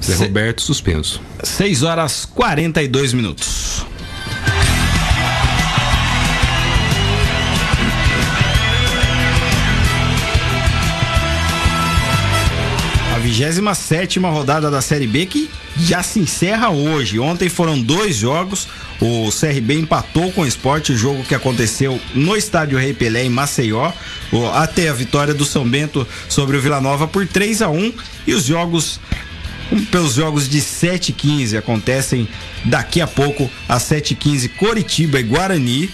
Zé Se... Roberto suspenso. 6 horas 42 minutos. 27 rodada da Série B que já se encerra hoje. Ontem foram dois jogos. O CRB empatou com o esporte, o jogo que aconteceu no estádio Rei Pelé, em Maceió, até a vitória do São Bento sobre o Vila Nova por 3 a 1 E os jogos pelos jogos de 7 e 15 acontecem daqui a pouco às 7 e 15 Coritiba e Guarani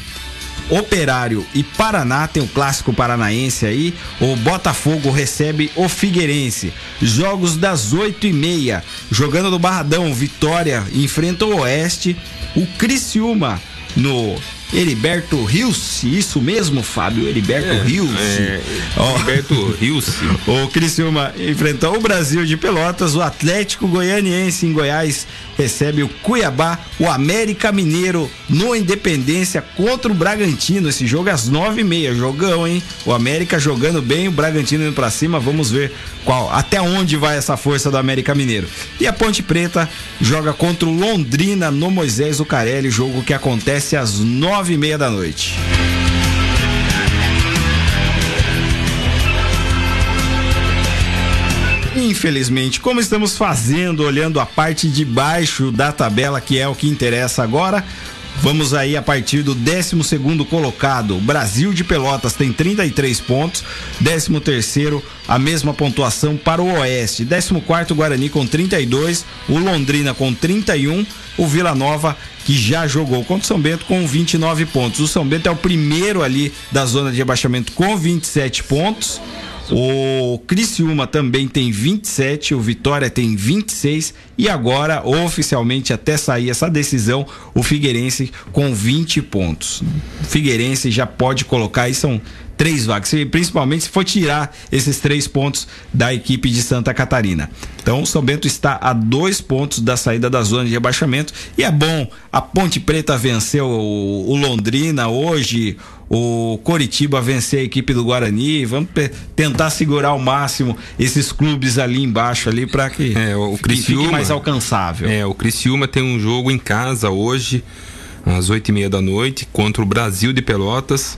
Operário e Paraná, tem o clássico paranaense aí. O Botafogo recebe o Figueirense. Jogos das 8 e meia. Jogando no Barradão, Vitória enfrenta o Oeste. O Criciúma no Heriberto Rios, isso mesmo, Fábio? Heriberto é, Rios. É, oh. Heriberto Rios. o Criciúma enfrentou o Brasil de Pelotas, o Atlético Goianiense em Goiás recebe o Cuiabá, o América Mineiro no Independência contra o Bragantino. Esse jogo é às nove e meia, jogão, hein? O América jogando bem, o Bragantino indo pra cima, vamos ver qual, até onde vai essa força do América Mineiro. E a Ponte Preta joga contra o Londrina no Moisés Lucarelli, jogo que acontece às nove nove e meia da noite. Infelizmente, como estamos fazendo, olhando a parte de baixo da tabela, que é o que interessa agora, Vamos aí a partir do 12 colocado. Brasil de Pelotas tem 33 pontos. 13 terceiro, a mesma pontuação para o Oeste. 14 quarto Guarani com 32. O Londrina com 31. O Vila Nova que já jogou contra o São Bento com 29 pontos. O São Bento é o primeiro ali da zona de rebaixamento com 27 pontos. O Criciúma também tem 27, o Vitória tem 26 e agora, oficialmente, até sair essa decisão, o Figueirense com 20 pontos. O Figueirense já pode colocar aí, são três vagas, principalmente se for tirar esses três pontos da equipe de Santa Catarina. Então o São Bento está a dois pontos da saída da zona de rebaixamento e é bom. A Ponte Preta venceu o Londrina hoje, o Coritiba vencer a equipe do Guarani. Vamos tentar segurar ao máximo esses clubes ali embaixo ali para que é, o Criciúma, fique mais alcançável. É, o Criciúma tem um jogo em casa hoje às oito e meia da noite contra o Brasil de Pelotas.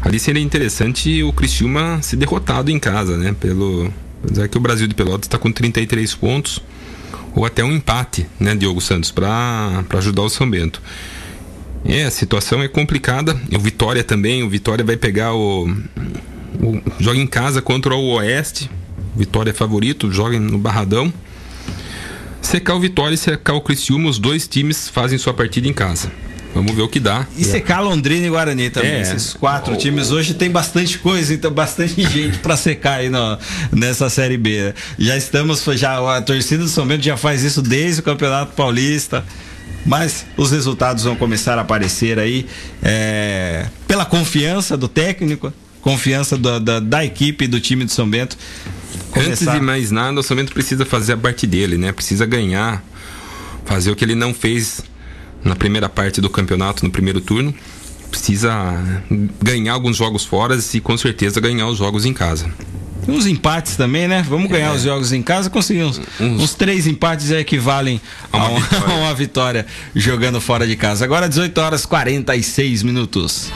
Ali seria interessante o Criciúma ser derrotado em casa, né? Pelo já que o Brasil de Pelotas está com 33 pontos ou até um empate, né, Diogo Santos, para ajudar o São Bento. É, a situação é complicada. O Vitória também, o Vitória vai pegar o, o joga em casa contra o Oeste. Vitória é favorito, joga no Barradão. Secar o Vitória e secar o Criciúma, os dois times fazem sua partida em casa. Vamos ver o que dá. E secar Londrina e Guarani também. É. Esses quatro times hoje tem bastante coisa, então bastante gente para secar aí no, nessa Série B. Já estamos, já a torcida do São Bento já faz isso desde o Campeonato Paulista. Mas os resultados vão começar a aparecer aí é, pela confiança do técnico, confiança da, da, da equipe do time do São Bento. Começar... Antes de mais nada, o São Bento precisa fazer a parte dele, né? Precisa ganhar, fazer o que ele não fez na primeira parte do campeonato, no primeiro turno. Precisa ganhar alguns jogos fora e com certeza ganhar os jogos em casa. Uns empates também, né? Vamos ganhar é. os jogos em casa, conseguir uns, uns, uns três empates equivalem a uma, a uma vitória jogando fora de casa. Agora 18 horas 46 minutos.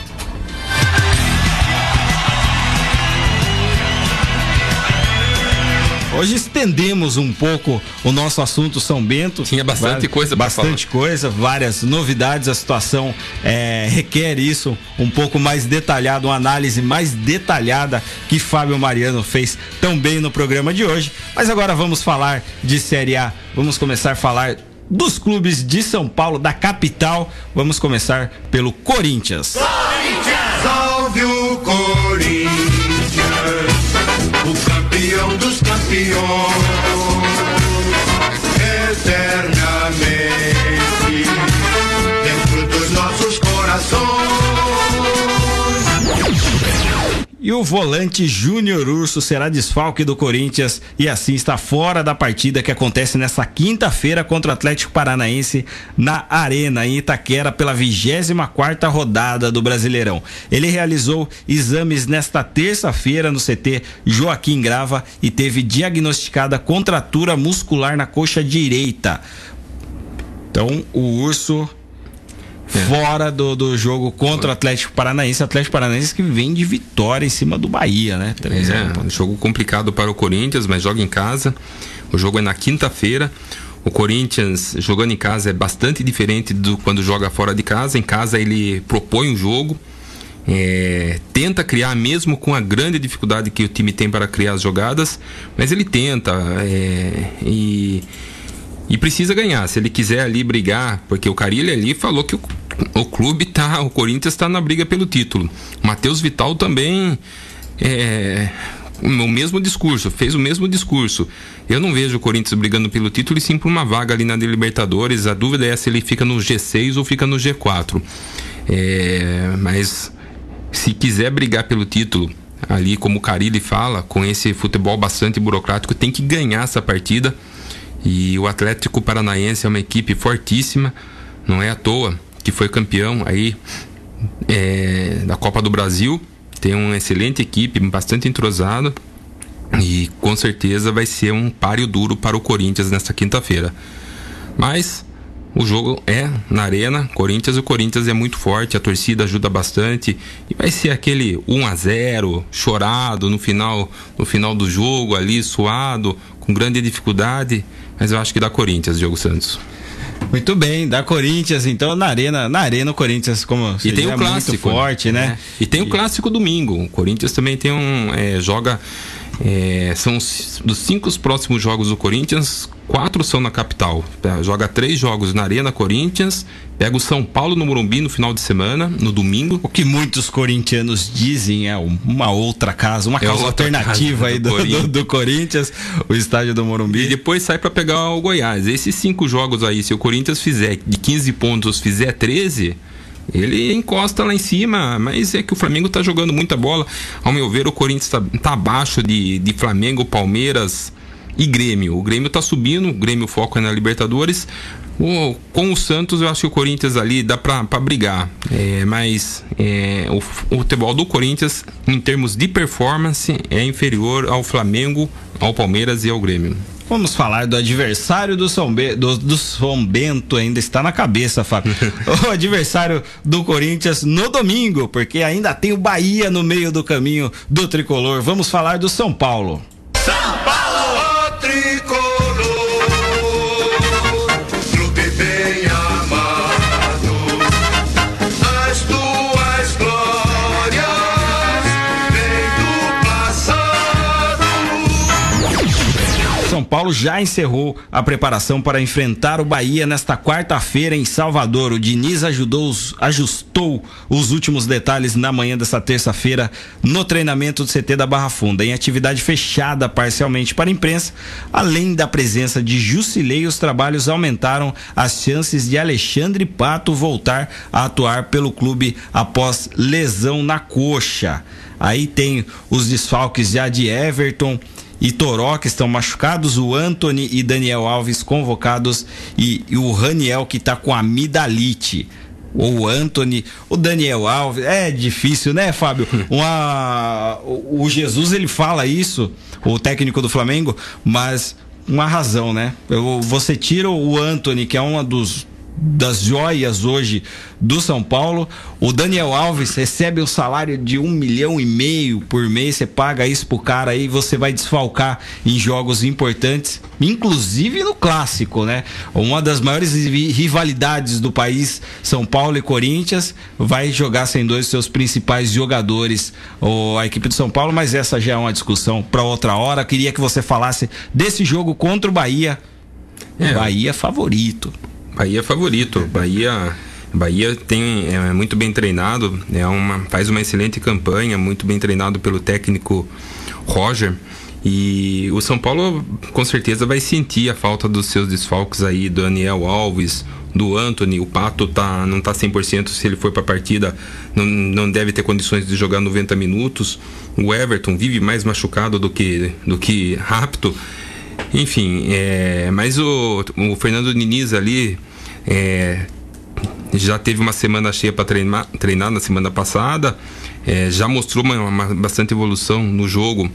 Hoje estendemos um pouco o nosso assunto São Bento. Tinha bastante coisa Bastante coisa, várias novidades. A situação é, requer isso um pouco mais detalhado, uma análise mais detalhada que Fábio Mariano fez tão bem no programa de hoje. Mas agora vamos falar de Série A. Vamos começar a falar dos clubes de São Paulo, da capital. Vamos começar pelo Corinthians. Corinthians! Salve o Corinthians! O volante Júnior Urso será desfalque do Corinthians e assim está fora da partida que acontece nesta quinta-feira contra o Atlético Paranaense na Arena em Itaquera pela 24 quarta rodada do Brasileirão. Ele realizou exames nesta terça-feira no CT Joaquim Grava e teve diagnosticada contratura muscular na coxa direita. Então, o Urso fora do, do jogo contra o Atlético Paranaense. Atlético Paranaense que vem de vitória em cima do Bahia, né? É, um jogo complicado para o Corinthians, mas joga em casa. O jogo é na quinta-feira. O Corinthians jogando em casa é bastante diferente do quando joga fora de casa. Em casa ele propõe o um jogo, é, tenta criar mesmo com a grande dificuldade que o time tem para criar as jogadas, mas ele tenta é, e e precisa ganhar. Se ele quiser ali brigar, porque o Carilli ali falou que o, o clube tá, o Corinthians está na briga pelo título. Matheus Vital também é, o mesmo discurso, fez o mesmo discurso. Eu não vejo o Corinthians brigando pelo título e sim por uma vaga ali na Libertadores. A dúvida é se ele fica no G6 ou fica no G4. É, mas se quiser brigar pelo título, ali como o Carilli fala, com esse futebol bastante burocrático, tem que ganhar essa partida e o Atlético Paranaense é uma equipe fortíssima, não é à toa que foi campeão aí é, da Copa do Brasil. Tem uma excelente equipe, bastante entrosada. E com certeza vai ser um páreo duro para o Corinthians nesta quinta-feira. Mas o jogo é na arena, Corinthians, o Corinthians é muito forte, a torcida ajuda bastante e vai ser aquele 1 a 0 chorado no final, no final do jogo ali, suado, com grande dificuldade, mas eu acho que dá Corinthians, Diogo Santos. Muito bem, da Corinthians, então na arena, na arena o Corinthians como e tem o clássico muito forte, né? É. E tem o clássico domingo. O Corinthians também tem um é, joga é, são dos cinco próximos jogos do Corinthians, quatro são na capital. É, joga três jogos na Arena Corinthians, pega o São Paulo no Morumbi no final de semana, no domingo. O que muitos corintianos dizem é uma outra casa, uma é casa alternativa casa aí do, do, Corinthians. Do, do, Corinthians, o estádio do Morumbi. E depois sai para pegar o Goiás. Esses cinco jogos aí, se o Corinthians fizer de 15 pontos, fizer 13 Ele encosta lá em cima, mas é que o Flamengo tá jogando muita bola. Ao meu ver, o Corinthians tá, tá abaixo de, de Flamengo, Palmeiras e Grêmio. O Grêmio tá subindo, o Grêmio foca na Libertadores. O, com o Santos, eu acho que o Corinthians ali dá pra brigar. É, mas é, o, o futebol do Corinthians, em termos de performance, é inferior ao Flamengo, ao Palmeiras e ao Grêmio. Vamos falar do adversário do São, Be do, do São Bento, ainda está na cabeça, Fábio. o adversário do Corinthians no domingo, porque ainda tem o Bahia no meio do caminho do tricolor. Vamos falar do São Paulo. São Paulo já encerrou a preparação para enfrentar o Bahia nesta quarta-feira em Salvador. O Diniz ajudou ajustou os últimos detalhes na manhã desta terça-feira no treinamento do CT da Barra Funda, em atividade fechada parcialmente para a imprensa. Além da presença de Jusilei, os trabalhos aumentaram as chances de Alexandre Pato voltar a atuar pelo clube após lesão na coxa. Aí tem os desfalques já de Everton e Toró que estão machucados, o Anthony e Daniel Alves convocados e, e o Raniel que está com amidalite. Ou o Anthony, o Daniel Alves, é difícil, né, Fábio? Uma, o, Jesus ele fala isso, o técnico do Flamengo, mas uma razão, né? Eu- Você tira o Anthony, que é uma dos das joias hoje do São Paulo. O Daniel Alves recebe um salário de um milhão e meio por mês. Você paga isso pro cara aí, você vai desfalcar em jogos importantes, inclusive no clássico, né? Uma das maiores ri- rivalidades do país, São Paulo e Corinthians, vai jogar sem dois seus principais jogadores, a equipe do São Paulo, mas essa já é uma discussão para outra hora. Queria que você falasse desse jogo contra o Bahia. É. Bahia favorito. Bahia é favorito. Bahia, Bahia tem é muito bem treinado, é uma faz uma excelente campanha, muito bem treinado pelo técnico Roger. E o São Paulo com certeza vai sentir a falta dos seus desfalques aí, do Daniel Alves, do Anthony, o Pato tá não tá 100% se ele for para a partida, não, não deve ter condições de jogar 90 minutos. O Everton vive mais machucado do que do que rápido. Enfim, é, mas o, o Fernando Diniz ali é, já teve uma semana cheia para treinar, treinar na semana passada, é, já mostrou uma, uma bastante evolução no jogo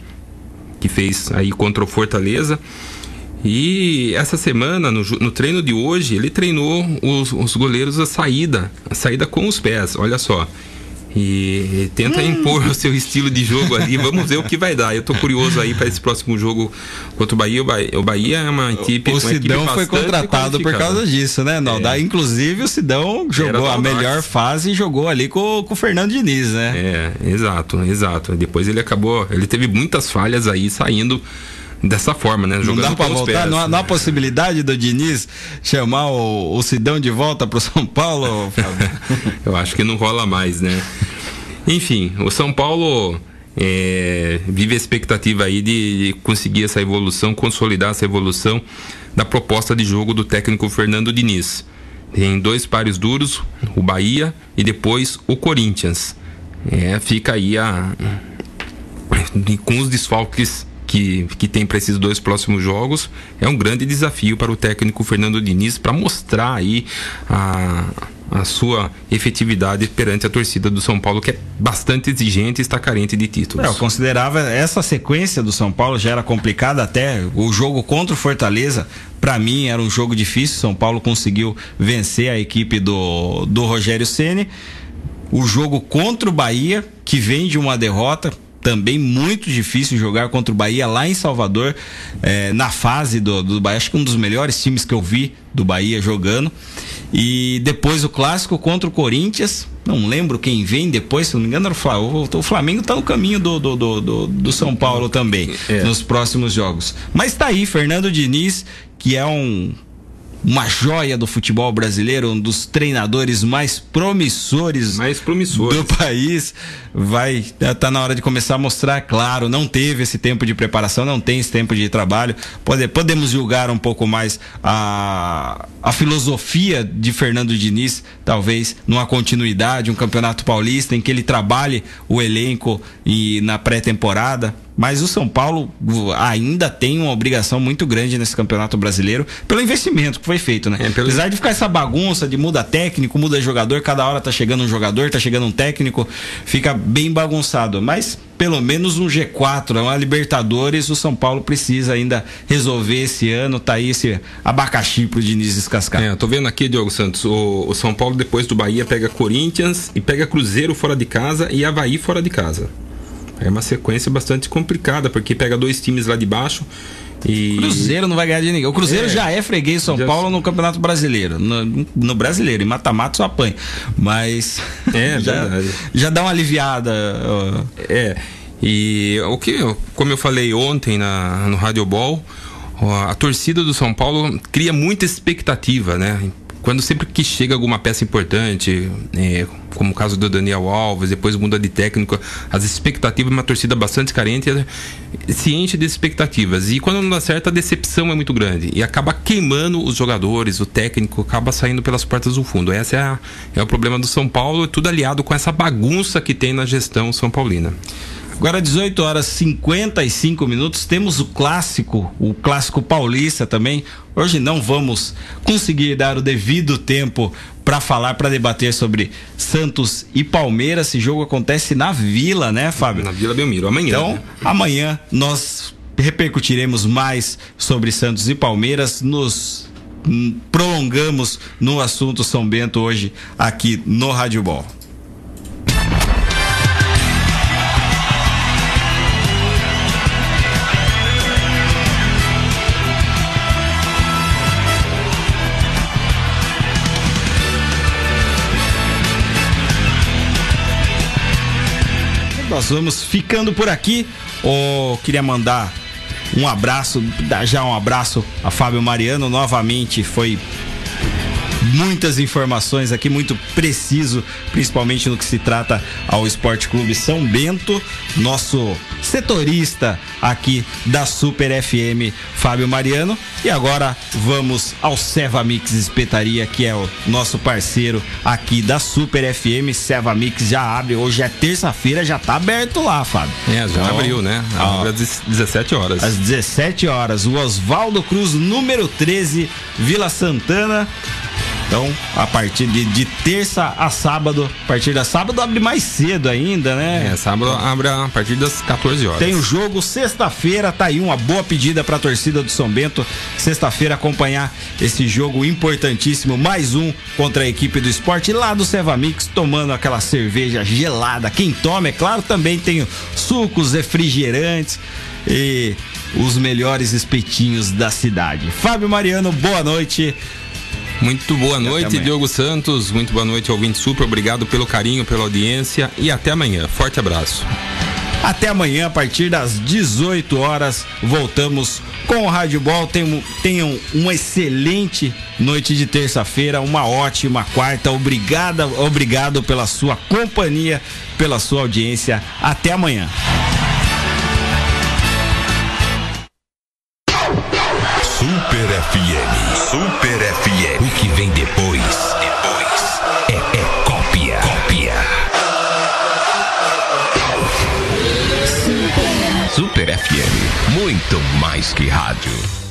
que fez aí contra o Fortaleza. E essa semana, no, no treino de hoje, ele treinou os, os goleiros a saída, a saída com os pés, olha só. E, e tenta impor o seu estilo de jogo ali. Vamos ver o que vai dar. Eu tô curioso aí para esse próximo jogo contra o Bahia. O Bahia, é uma equipe. O Sidão foi contratado por causa disso, né, Naldo? É. Inclusive o Sidão jogou a melhor fase e jogou ali com, com o Fernando Diniz, né? É, exato, exato. Depois ele acabou. Ele teve muitas falhas aí saindo dessa forma, né? Não Jogando dá pra voltar? pés. Não há, não há possibilidade do Diniz chamar o, o Sidão de volta pro São Paulo, Fábio? Eu acho que não rola mais, né? Enfim, o São Paulo é, vive a expectativa aí de conseguir essa evolução, consolidar essa evolução da proposta de jogo do técnico Fernando Diniz. Tem dois pares duros, o Bahia e depois o Corinthians. É, fica aí a, com os desfalques que, que tem para esses dois próximos jogos, é um grande desafio para o técnico Fernando Diniz para mostrar aí a, a sua efetividade perante a torcida do São Paulo, que é bastante exigente e está carente de títulos. É, eu considerava essa sequência do São Paulo já era complicada até o jogo contra o Fortaleza. Pra mim era um jogo difícil. São Paulo conseguiu vencer a equipe do, do Rogério Ceni. O jogo contra o Bahia, que vem de uma derrota, também muito difícil jogar contra o Bahia lá em Salvador, eh, na fase do, do Bahia. Acho que um dos melhores times que eu vi do Bahia jogando. E depois o clássico contra o Corinthians. Não lembro quem vem depois, se não me engano, era o Flamengo. O Flamengo tá no caminho do, do, do, do, do São Paulo também, É. nos próximos jogos. Mas tá aí, Fernando Diniz, que é um uma joia do futebol brasileiro, um dos treinadores mais promissores, mais promissores. do país, vai tá na hora de começar a mostrar, claro, não teve esse tempo de preparação, não tem esse tempo de trabalho. Pode, podemos julgar um pouco mais a, a filosofia de Fernando Diniz, talvez numa continuidade, um campeonato paulista em que ele trabalhe o elenco e na pré-temporada mas o São Paulo ainda tem uma obrigação muito grande nesse campeonato brasileiro pelo investimento que foi feito, né? É, pelo... Apesar de ficar essa bagunça de muda técnico, muda jogador, cada hora tá chegando um jogador, tá chegando um técnico, fica bem bagunçado, mas pelo menos um G4, uma Libertadores, o São Paulo precisa ainda resolver esse ano, tá aí esse abacaxi pro Diniz descascar. É, tô vendo aqui, Diogo Santos, o, o São Paulo depois do Bahia pega Corinthians e pega Cruzeiro fora de casa e Havaí fora de casa. É uma sequência bastante complicada, porque pega dois times lá de baixo. E... Cruzeiro não vai ganhar de ninguém. O Cruzeiro é, já é freguês São já... Paulo no Campeonato Brasileiro. No, no brasileiro, em mata-mata só apanha. Mas. É, já, já dá uma aliviada. É. E o que, como eu falei ontem na, no Radio Ball, a torcida do São Paulo cria muita expectativa, né? Quando sempre que chega alguma peça importante, é, como o caso do Daniel Alves, depois muda de técnico, as expectativas, uma torcida bastante carente, se enche de expectativas. E quando não dá certo, a decepção é muito grande. E acaba queimando os jogadores, o técnico acaba saindo pelas portas do fundo. Esse é, a, é o problema do São Paulo, tudo aliado com essa bagunça que tem na gestão São Paulina. Agora 18 horas 55 minutos, temos o clássico, o clássico paulista também. Hoje não vamos conseguir dar o devido tempo para falar, para debater sobre Santos e Palmeiras. Esse jogo acontece na Vila, né, Fábio? Na Vila Belmiro, amanhã. Então, né? amanhã nós repercutiremos mais sobre Santos e Palmeiras, nos prolongamos no assunto São Bento hoje aqui no Rádio Ball. Nós vamos ficando por aqui. Oh, queria mandar um abraço, já um abraço a Fábio Mariano. Novamente foi muitas informações aqui, muito preciso, principalmente no que se trata ao Esporte Clube São Bento. Nosso setorista aqui da Super FM, Fábio Mariano. E agora vamos ao Seva Mix Espetaria, que é o nosso parceiro aqui da Super FM. Seva Mix já abre, hoje é terça-feira, já tá aberto lá, Fábio. É, já então, abriu, né? Abre às 17 horas. Às 17 horas, o Oswaldo Cruz, número 13, Vila Santana. Então, a partir de, de, terça a sábado, a partir da sábado abre mais cedo ainda, né? É, sábado abre a partir das 14 horas. Tem o jogo sexta-feira, tá aí uma boa pedida para a torcida do São Bento. Sexta-feira acompanhar esse jogo importantíssimo, mais um contra a equipe do esporte lá do Seva Mix, tomando aquela cerveja gelada. Quem toma, é claro, também tem sucos, refrigerantes e os melhores espetinhos da cidade. Fábio Mariano, boa noite. Muito boa noite, Diogo Santos. Muito boa noite, ouvinte super. Obrigado pelo carinho, pela audiência e até amanhã. Forte abraço. Até amanhã, a partir das 18 horas, voltamos com o Rádio Ball. Tenham, tenham uma excelente noite de terça-feira, uma ótima quarta. Obrigada, obrigado pela sua companhia, pela sua audiência. Até amanhã. Muito mais que rádio.